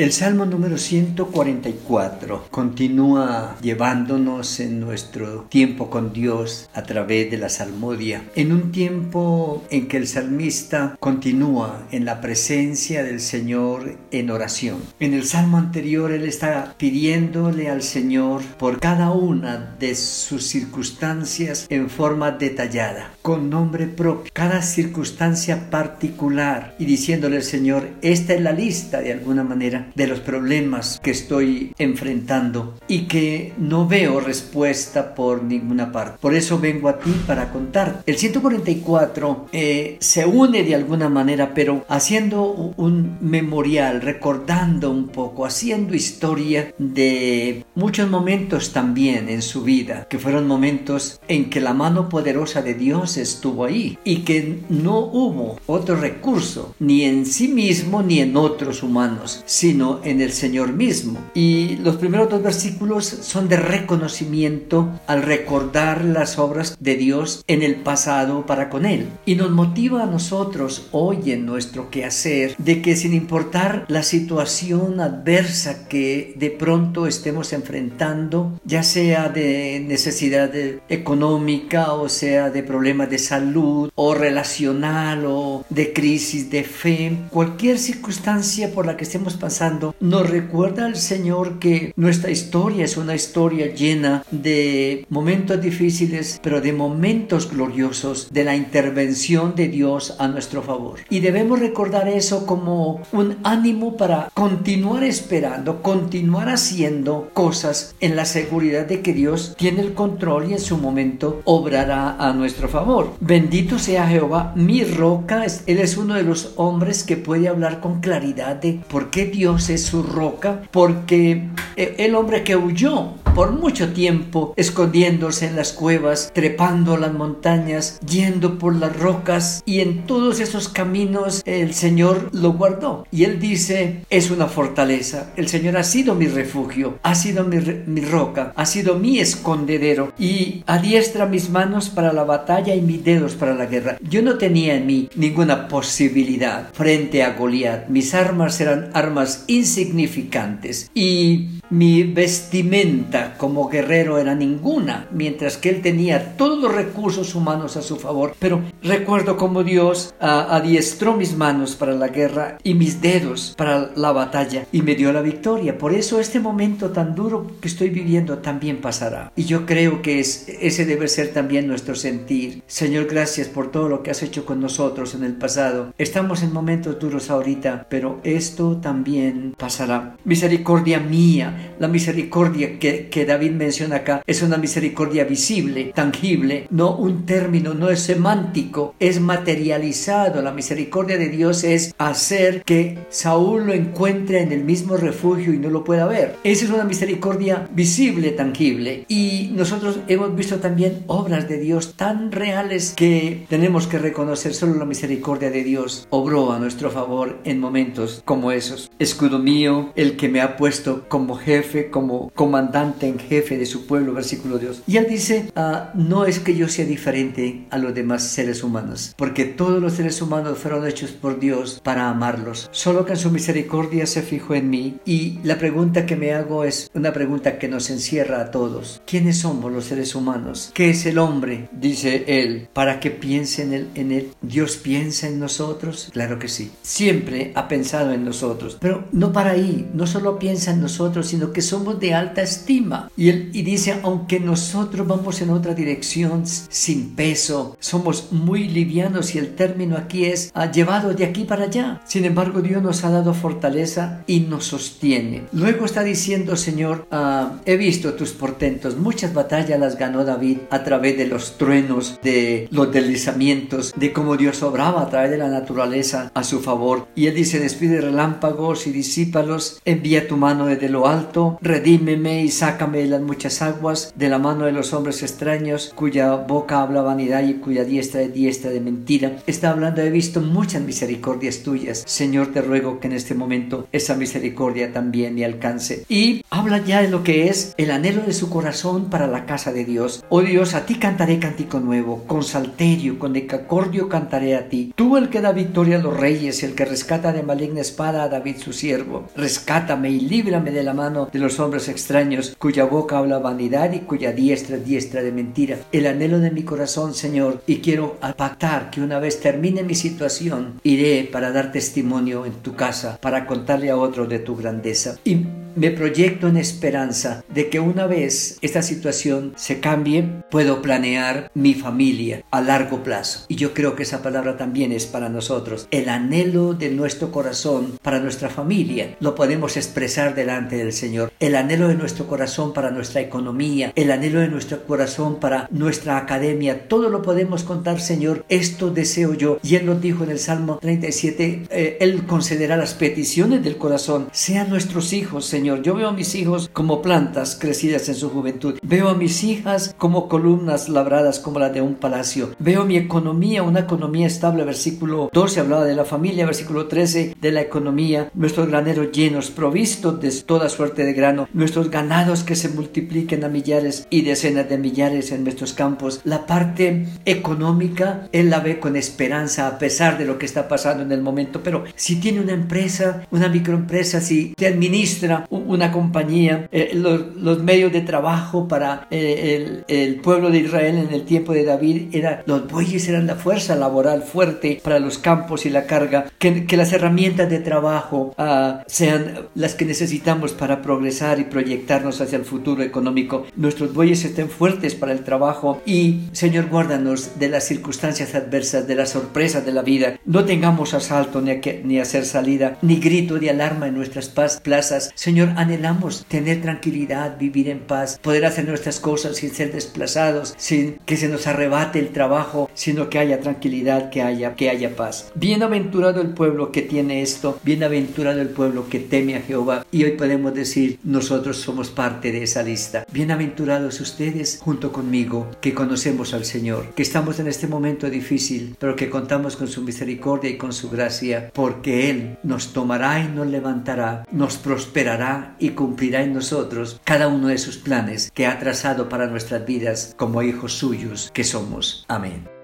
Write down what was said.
El Salmo número 144 continúa llevándonos en nuestro tiempo con Dios a través de la salmodia, en un tiempo en que el salmista continúa en la presencia del Señor en oración. En el salmo anterior él está pidiéndole al Señor por cada una de sus circunstancias en forma detallada, con nombre propio, cada circunstancia particular y diciéndole al Señor, esta es la lista de alguna manera de los problemas que estoy enfrentando y que no veo respuesta por ninguna parte. Por eso vengo a ti para contar. El 144 eh, se une de alguna manera, pero haciendo un memorial, recordando un poco, haciendo historia de muchos momentos también en su vida, que fueron momentos en que la mano poderosa de Dios estuvo ahí y que no hubo otro recurso, ni en sí mismo ni en otros humanos, sino en el Señor mismo. Y los primeros dos versículos son de reconocimiento al recordar las obras de Dios en el pasado para con Él. Y nos motiva a nosotros hoy en nuestro quehacer de que sin importar la situación adversa que de pronto estemos enfrentando, ya sea de necesidad económica o sea de problemas de salud o relacional o de crisis de fe, cualquier circunstancia por la que estemos pasando, nos recuerda al Señor que nuestra historia es una historia llena de momentos difíciles, pero de momentos gloriosos de la intervención de Dios a nuestro favor. Y debemos recordar eso como un ánimo para continuar esperando, continuar haciendo cosas en la seguridad de que Dios tiene el control y en su momento obrará a nuestro favor. Bendito sea Jehová, mi roca. Él es uno de los hombres que puede hablar con claridad de por qué Dios es su roca, porque eh, el hombre que huyó por mucho tiempo escondiéndose en las cuevas, trepando las montañas, yendo por las rocas y en todos esos caminos el Señor lo guardó. Y él dice, es una fortaleza, el Señor ha sido mi refugio, ha sido mi, roca, ha sido mi escondedero y adiestra mis manos para la batalla y mis dedos para la guerra. Yo no tenía en mí ninguna posibilidad frente a Goliat. Mis armas eran armas insignificantes y mi vestimenta como guerrero era ninguna, mientras que él tenía todos los recursos humanos a su favor. Pero recuerdo cómo Dios ah, adiestró mis manos para la guerra y mis dedos para la batalla y me dio la victoria. Por eso este momento tan duro que estoy viviendo también pasará. Y yo creo que es, ese debe ser también nuestro sentir. Señor, gracias por todo lo que has hecho con nosotros en el pasado. Estamos en momentos duros ahorita, pero esto también pasará. Misericordia mía la misericordia que, David menciona acá es una misericordia visible, tangible, no un término, no es semántico, es materializado. La misericordia de Dios es hacer que Saúl lo encuentre en el mismo refugio y no lo pueda ver. Esa es una misericordia visible, tangible. Y nosotros hemos visto también obras de Dios tan reales que tenemos que reconocer solo la misericordia de Dios obró a nuestro favor en momentos como esos. Escudo mío, el que me ha puesto como jefe jefe, como comandante en jefe de su pueblo, versículo 2. Y él dice, ah, no es que yo sea diferente a los demás seres humanos, porque todos los seres humanos fueron hechos por Dios para amarlos, solo que en su misericordia se fijó en mí. Y la pregunta que me hago es una pregunta que nos encierra a todos. ¿Quiénes somos los seres humanos? ¿Qué es el hombre? Dice él, para que piense en él, en él. ¿Dios piensa en nosotros? Claro que sí. Siempre ha pensado en nosotros, pero no para ahí, no solo piensa en nosotros, sino que somos de alta estima. Y, él, y dice, aunque nosotros vamos en otra dirección sin peso, somos muy livianos y el término aquí es ha llevado de aquí para allá. Sin embargo, Dios nos ha dado fortaleza y nos sostiene. Luego está diciendo, Señor, ah, he visto tus portentos, muchas batallas las ganó David a través de los truenos, de los deslizamientos, de cómo Dios obraba a través de la naturaleza a su favor. Y él dice, despide relámpagos y disípalos, envía tu mano desde lo alto alto, redímeme y sácame de las muchas aguas, de la mano de los hombres extraños, cuya boca habla vanidad y cuya diestra es diestra de mentira. Está hablando, he visto muchas misericordias tuyas. Señor, te ruego que en este momento esa misericordia también me alcance. Y habla ya de lo que es el anhelo de su corazón para la casa de Dios. Oh Dios, a ti cantaré cántico nuevo, con salterio, con decacordio cantaré a ti. Tú el que da victoria a los reyes, el que rescata de maligna espada a David su siervo. Rescátame y líbrame de la mano de los hombres extraños, cuya boca habla vanidad y cuya diestra es diestra de mentira. El anhelo de mi corazón, Señor, y quiero pactar que una vez termine mi situación, iré para dar testimonio en tu casa, para contarle a otro de tu grandeza. Me proyecto en esperanza de que una vez esta situación se cambie, puedo planear mi familia a largo plazo. Y yo creo que esa palabra también es para nosotros. El anhelo de nuestro corazón para nuestra familia lo podemos expresar delante del Señor. El anhelo de nuestro corazón para nuestra economía, el anhelo de nuestro corazón para nuestra academia, todo lo podemos contar, Señor. Esto deseo yo. Y Él lo dijo en el Salmo 37, eh, Él concederá las peticiones del corazón. Sean nuestros hijos, Señor Señor. Yo veo a mis hijos como plantas crecidas en su juventud. Veo a mis hijas como columnas labradas como la de un palacio. Veo mi economía, una economía estable. Versículo 12 hablaba de la familia, versículo 13 de la economía. Nuestros graneros llenos, provistos de toda suerte de grano. Nuestros ganados que se multipliquen a millares y decenas de millares en nuestros campos. La parte económica, él la ve con esperanza a pesar de lo que está pasando en el momento. Pero si tiene una empresa, una microempresa, si te administra o, una compañía, eh, los, medios de trabajo para eh, el, pueblo de Israel en el tiempo de David, era, los bueyes eran la fuerza laboral fuerte para los campos y la carga, que, las herramientas de trabajo ah, sean las que necesitamos para progresar y proyectarnos hacia el futuro económico. Nuestros bueyes estén fuertes para el trabajo y, Señor, guárdanos de las circunstancias adversas, de las sorpresas de la vida. No tengamos asalto ni, ni hacer salida, ni grito de alarma en nuestras plazas. Señor, anhelamos tener tranquilidad, vivir en paz, poder hacer nuestras cosas sin ser desplazados, sin que se nos arrebate el trabajo, sino que haya tranquilidad, que haya, que haya paz. Bienaventurado el pueblo que tiene esto, bienaventurado el pueblo que teme a Jehová. Y hoy podemos decir, nosotros somos parte de esa lista. Bienaventurados ustedes junto conmigo, que conocemos al Señor, que estamos en este momento difícil, pero que contamos con su misericordia y con su gracia, porque Él nos tomará y nos levantará, nos prosperará y cumplirá en nosotros cada uno de sus planes que ha trazado para nuestras vidas como hijos suyos que somos. Amén.